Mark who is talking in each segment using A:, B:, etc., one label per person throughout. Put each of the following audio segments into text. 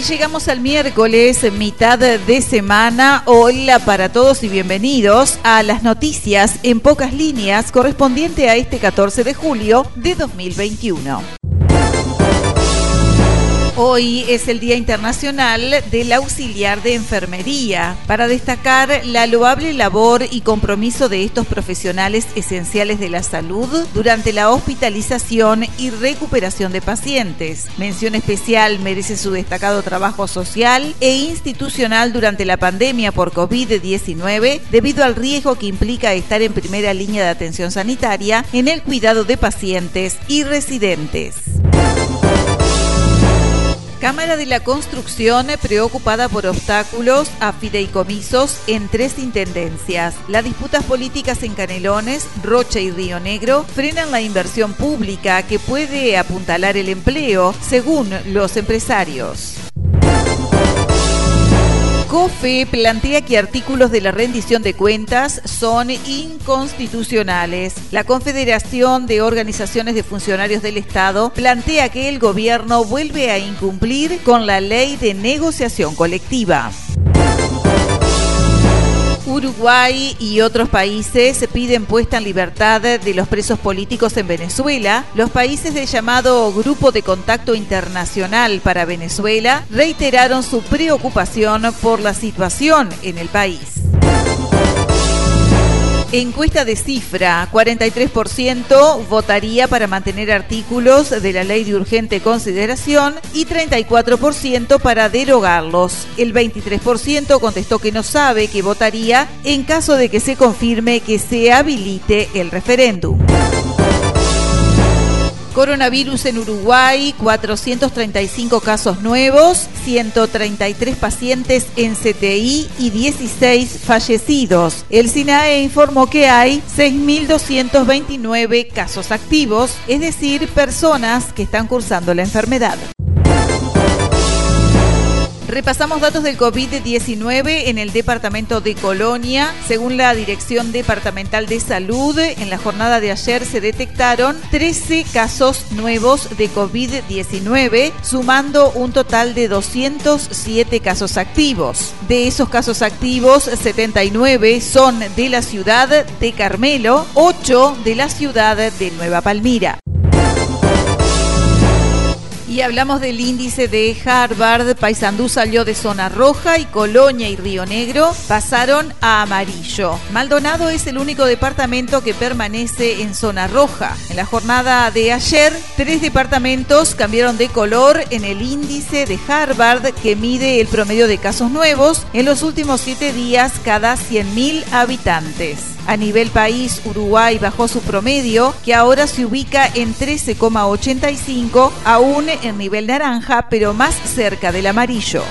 A: Y llegamos al miércoles, mitad de semana. Hola para todos y bienvenidos a las noticias en pocas líneas correspondiente a este 14 de julio de 2021. Hoy es el Día Internacional del Auxiliar de Enfermería, para destacar la loable labor y compromiso de estos profesionales esenciales de la salud durante la hospitalización y recuperación de pacientes. Mención especial merece su destacado trabajo social e institucional durante la pandemia por COVID-19 debido al riesgo que implica estar en primera línea de atención sanitaria en el cuidado de pacientes y residentes. Cámara de la Construcción preocupada por obstáculos a fideicomisos en tres intendencias. Las disputas políticas en Canelones, Rocha y Río Negro frenan la inversión pública que puede apuntalar el empleo, según los empresarios. COFE plantea que artículos de la rendición de cuentas son inconstitucionales. La Confederación de Organizaciones de Funcionarios del Estado plantea que el gobierno vuelve a incumplir con la ley de negociación colectiva. Uruguay y otros países piden puesta en libertad de los presos políticos en Venezuela. Los países del llamado Grupo de Contacto Internacional para Venezuela reiteraron su preocupación por la situación en el país. Encuesta de cifra, 43% votaría para mantener artículos de la ley de urgente consideración y 34% para derogarlos. El 23% contestó que no sabe que votaría en caso de que se confirme que se habilite el referéndum. Coronavirus en Uruguay, 435 casos nuevos, 133 pacientes en CTI y 16 fallecidos. El SINAE informó que hay 6.229 casos activos, es decir, personas que están cursando la enfermedad. Repasamos datos del COVID-19 en el departamento de Colonia. Según la Dirección Departamental de Salud, en la jornada de ayer se detectaron 13 casos nuevos de COVID-19, sumando un total de 207 casos activos. De esos casos activos, 79 son de la ciudad de Carmelo, 8 de la ciudad de Nueva Palmira. Y hablamos del índice de Harvard. Paysandú salió de zona roja y Colonia y Río Negro pasaron a amarillo. Maldonado es el único departamento que permanece en zona roja. En la jornada de ayer, tres departamentos cambiaron de color en el índice de Harvard que mide el promedio de casos nuevos en los últimos siete días cada 100.000 habitantes. A nivel país, Uruguay bajó su promedio, que ahora se ubica en 13,85, aún en nivel naranja, pero más cerca del amarillo.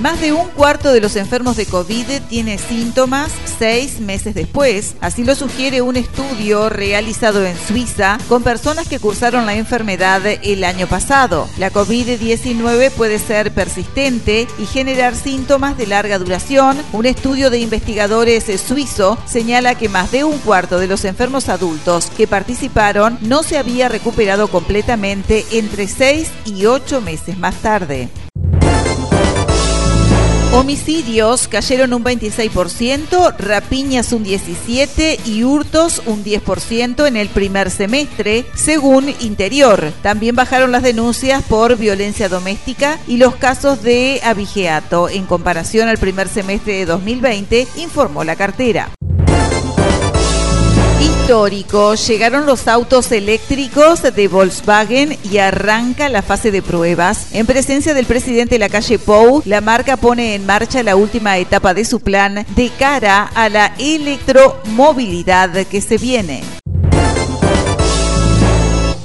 A: Más de un cuarto de los enfermos de COVID tiene síntomas seis meses después. Así lo sugiere un estudio realizado en Suiza con personas que cursaron la enfermedad el año pasado. La COVID-19 puede ser persistente y generar síntomas de larga duración. Un estudio de investigadores suizo señala que más de un cuarto de los enfermos adultos que participaron no se había recuperado completamente entre seis y ocho meses más tarde. Homicidios cayeron un 26%, rapiñas un 17% y hurtos un 10% en el primer semestre, según Interior. También bajaron las denuncias por violencia doméstica y los casos de abigeato en comparación al primer semestre de 2020, informó la cartera histórico. Llegaron los autos eléctricos de Volkswagen y arranca la fase de pruebas. En presencia del presidente de la calle Pou, la marca pone en marcha la última etapa de su plan de cara a la electromovilidad que se viene.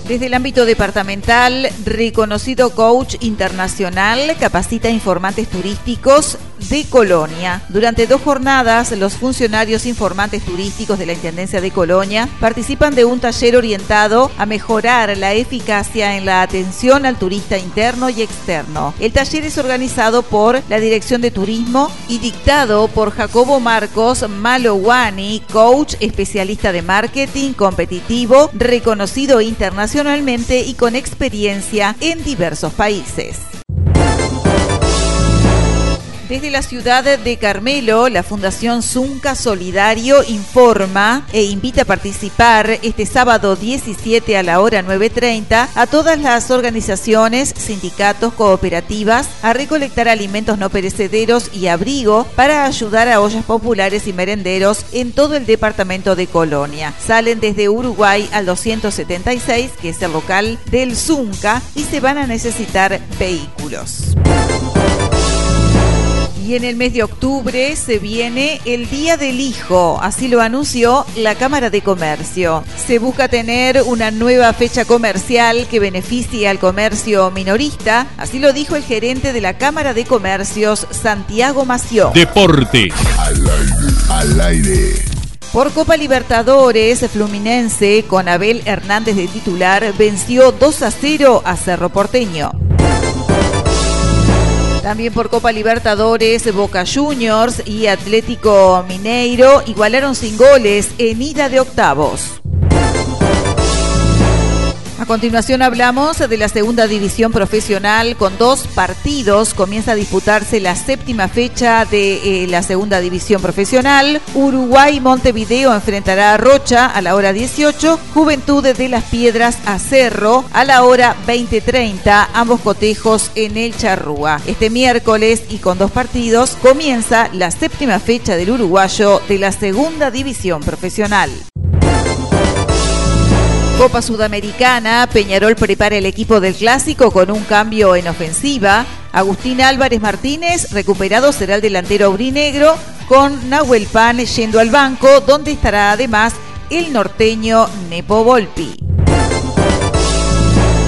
A: Desde el ámbito departamental, reconocido coach internacional capacita informantes turísticos de Colonia. Durante dos jornadas, los funcionarios informantes turísticos de la Intendencia de Colonia participan de un taller orientado a mejorar la eficacia en la atención al turista interno y externo. El taller es organizado por la Dirección de Turismo y dictado por Jacobo Marcos Malowani, coach especialista de marketing competitivo, reconocido internacionalmente y con experiencia en diversos países. Desde la ciudad de Carmelo, la Fundación Zunca Solidario informa e invita a participar este sábado 17 a la hora 9.30 a todas las organizaciones, sindicatos, cooperativas a recolectar alimentos no perecederos y abrigo para ayudar a ollas populares y merenderos en todo el departamento de Colonia. Salen desde Uruguay al 276, que es el local del Zunca, y se van a necesitar vehículos. Y en el mes de octubre se viene el Día del Hijo, así lo anunció la Cámara de Comercio. Se busca tener una nueva fecha comercial que beneficie al comercio minorista, así lo dijo el gerente de la Cámara de Comercios, Santiago Mació.
B: Deporte. Al aire,
A: al aire. Por Copa Libertadores, Fluminense, con Abel Hernández de titular, venció 2 a 0 a Cerro Porteño. También por Copa Libertadores, Boca Juniors y Atlético Mineiro igualaron sin goles en ida de octavos. A continuación hablamos de la segunda división profesional con dos partidos. Comienza a disputarse la séptima fecha de eh, la segunda división profesional. Uruguay Montevideo enfrentará a Rocha a la hora 18. Juventud de las Piedras a Cerro a la hora 20:30. Ambos cotejos en el Charrúa. Este miércoles y con dos partidos comienza la séptima fecha del uruguayo de la segunda división profesional. Copa Sudamericana, Peñarol prepara el equipo del clásico con un cambio en ofensiva. Agustín Álvarez Martínez, recuperado, será el delantero aurinegro, con Nahuel Pan yendo al banco, donde estará además el norteño Nepo Volpi.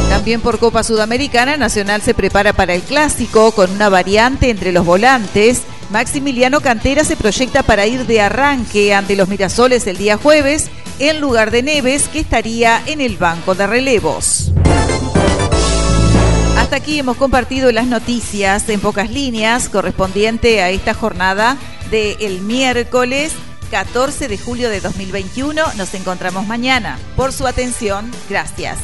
A: También por Copa Sudamericana, Nacional se prepara para el clásico con una variante entre los volantes. Maximiliano Cantera se proyecta para ir de arranque ante los Mirasoles el día jueves en lugar de Neves, que estaría en el banco de relevos. Hasta aquí hemos compartido las noticias en pocas líneas correspondiente a esta jornada del miércoles 14 de julio de 2021. Nos encontramos mañana. Por su atención, gracias.